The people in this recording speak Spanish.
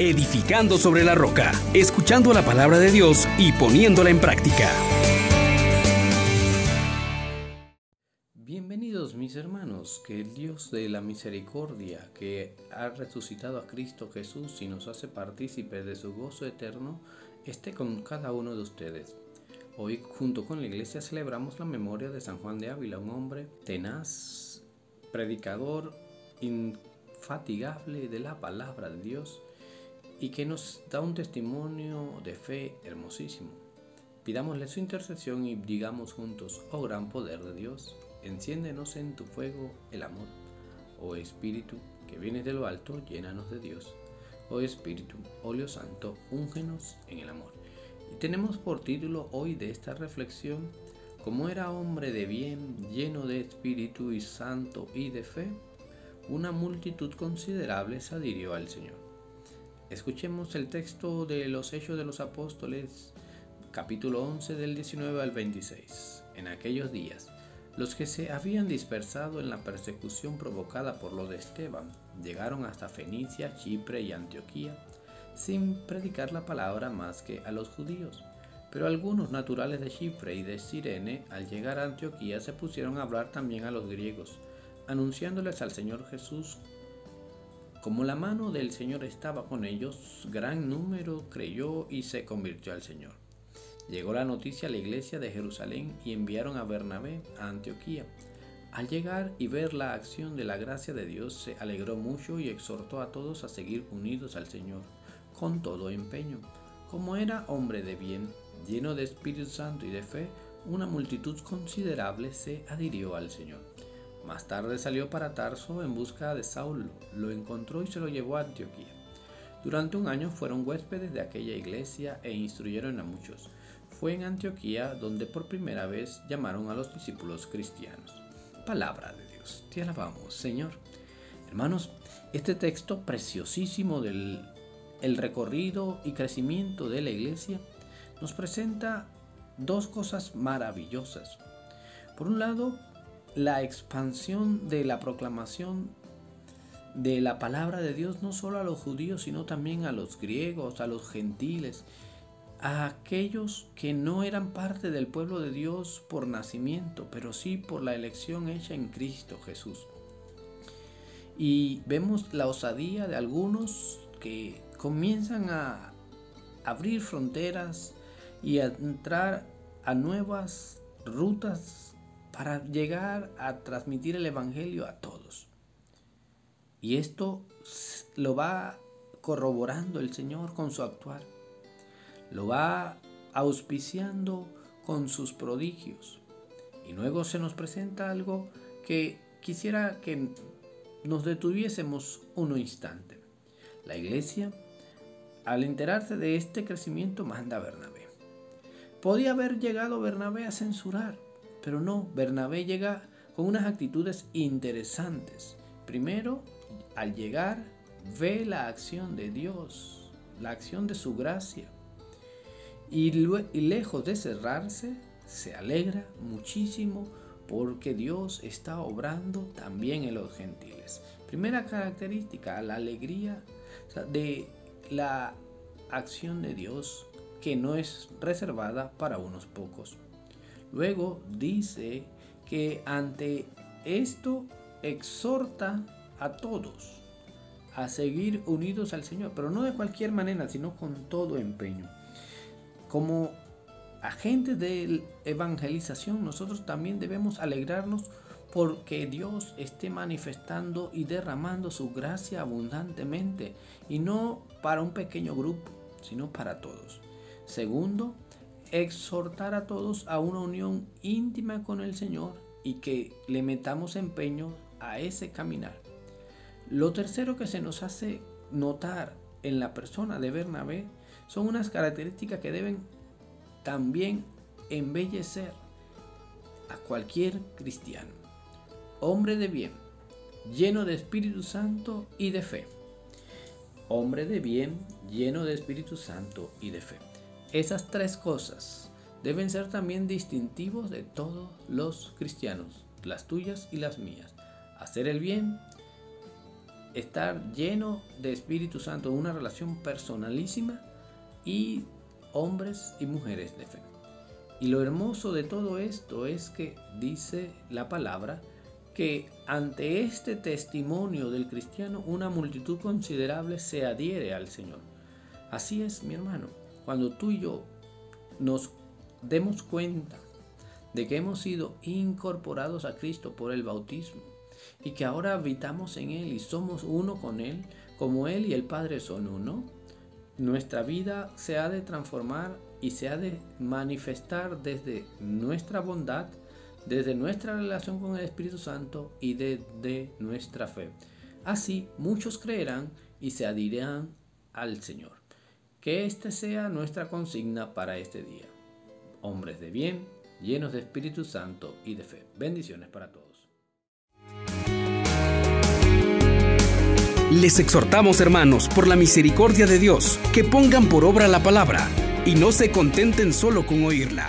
edificando sobre la roca, escuchando la palabra de Dios y poniéndola en práctica. Bienvenidos mis hermanos, que el Dios de la misericordia, que ha resucitado a Cristo Jesús y nos hace partícipes de su gozo eterno, esté con cada uno de ustedes. Hoy junto con la iglesia celebramos la memoria de San Juan de Ávila, un hombre tenaz, predicador infatigable de la palabra de Dios y que nos da un testimonio de fe hermosísimo. Pidámosle su intercesión y digamos juntos, oh gran poder de Dios, enciéndenos en tu fuego el amor. Oh Espíritu, que vienes de lo alto, llénanos de Dios. Oh Espíritu, óleo santo, úngenos en el amor. Y tenemos por título hoy de esta reflexión, como era hombre de bien, lleno de espíritu y santo y de fe, una multitud considerable se adhirió al Señor. Escuchemos el texto de los Hechos de los Apóstoles, capítulo 11 del 19 al 26. En aquellos días, los que se habían dispersado en la persecución provocada por lo de Esteban llegaron hasta Fenicia, Chipre y Antioquía sin predicar la palabra más que a los judíos. Pero algunos naturales de Chipre y de Sirene, al llegar a Antioquía, se pusieron a hablar también a los griegos, anunciándoles al Señor Jesús. Como la mano del Señor estaba con ellos, gran número creyó y se convirtió al Señor. Llegó la noticia a la iglesia de Jerusalén y enviaron a Bernabé a Antioquía. Al llegar y ver la acción de la gracia de Dios, se alegró mucho y exhortó a todos a seguir unidos al Señor con todo empeño. Como era hombre de bien, lleno de Espíritu Santo y de fe, una multitud considerable se adhirió al Señor. Más tarde salió para Tarso en busca de Saulo, lo encontró y se lo llevó a Antioquía. Durante un año fueron huéspedes de aquella iglesia e instruyeron a muchos. Fue en Antioquía donde por primera vez llamaron a los discípulos cristianos. Palabra de Dios, te alabamos, Señor. Hermanos, este texto preciosísimo del el recorrido y crecimiento de la iglesia nos presenta dos cosas maravillosas. Por un lado, la expansión de la proclamación de la palabra de Dios no solo a los judíos, sino también a los griegos, a los gentiles, a aquellos que no eran parte del pueblo de Dios por nacimiento, pero sí por la elección hecha en Cristo Jesús. Y vemos la osadía de algunos que comienzan a abrir fronteras y a entrar a nuevas rutas para llegar a transmitir el Evangelio a todos. Y esto lo va corroborando el Señor con su actuar. Lo va auspiciando con sus prodigios. Y luego se nos presenta algo que quisiera que nos detuviésemos un instante. La iglesia al enterarse de este crecimiento, manda a Bernabé. Podía haber llegado Bernabé a censurar, pero no, Bernabé llega con unas actitudes interesantes. Primero, al llegar, ve la acción de Dios, la acción de su gracia. Y, y lejos de cerrarse, se alegra muchísimo porque Dios está obrando también en los gentiles. Primera característica, la alegría de la acción de Dios que no es reservada para unos pocos. Luego dice que ante esto exhorta a todos a seguir unidos al Señor, pero no de cualquier manera, sino con todo empeño. Como agentes de evangelización, nosotros también debemos alegrarnos porque Dios esté manifestando y derramando su gracia abundantemente y no para un pequeño grupo, sino para todos. Segundo, exhortar a todos a una unión íntima con el Señor y que le metamos empeño a ese caminar. Lo tercero que se nos hace notar en la persona de Bernabé son unas características que deben también embellecer a cualquier cristiano hombre de bien, lleno de Espíritu Santo y de fe. Hombre de bien, lleno de Espíritu Santo y de fe. Esas tres cosas deben ser también distintivos de todos los cristianos, las tuyas y las mías. Hacer el bien, estar lleno de Espíritu Santo, una relación personalísima y hombres y mujeres de fe. Y lo hermoso de todo esto es que dice la palabra que ante este testimonio del cristiano una multitud considerable se adhiere al Señor. Así es, mi hermano, cuando tú y yo nos demos cuenta de que hemos sido incorporados a Cristo por el bautismo y que ahora habitamos en Él y somos uno con Él, como Él y el Padre son uno, nuestra vida se ha de transformar y se ha de manifestar desde nuestra bondad, desde nuestra relación con el Espíritu Santo y desde nuestra fe. Así muchos creerán y se adhirirán al Señor. Que esta sea nuestra consigna para este día. Hombres de bien, llenos de Espíritu Santo y de fe. Bendiciones para todos. Les exhortamos, hermanos, por la misericordia de Dios, que pongan por obra la palabra y no se contenten solo con oírla.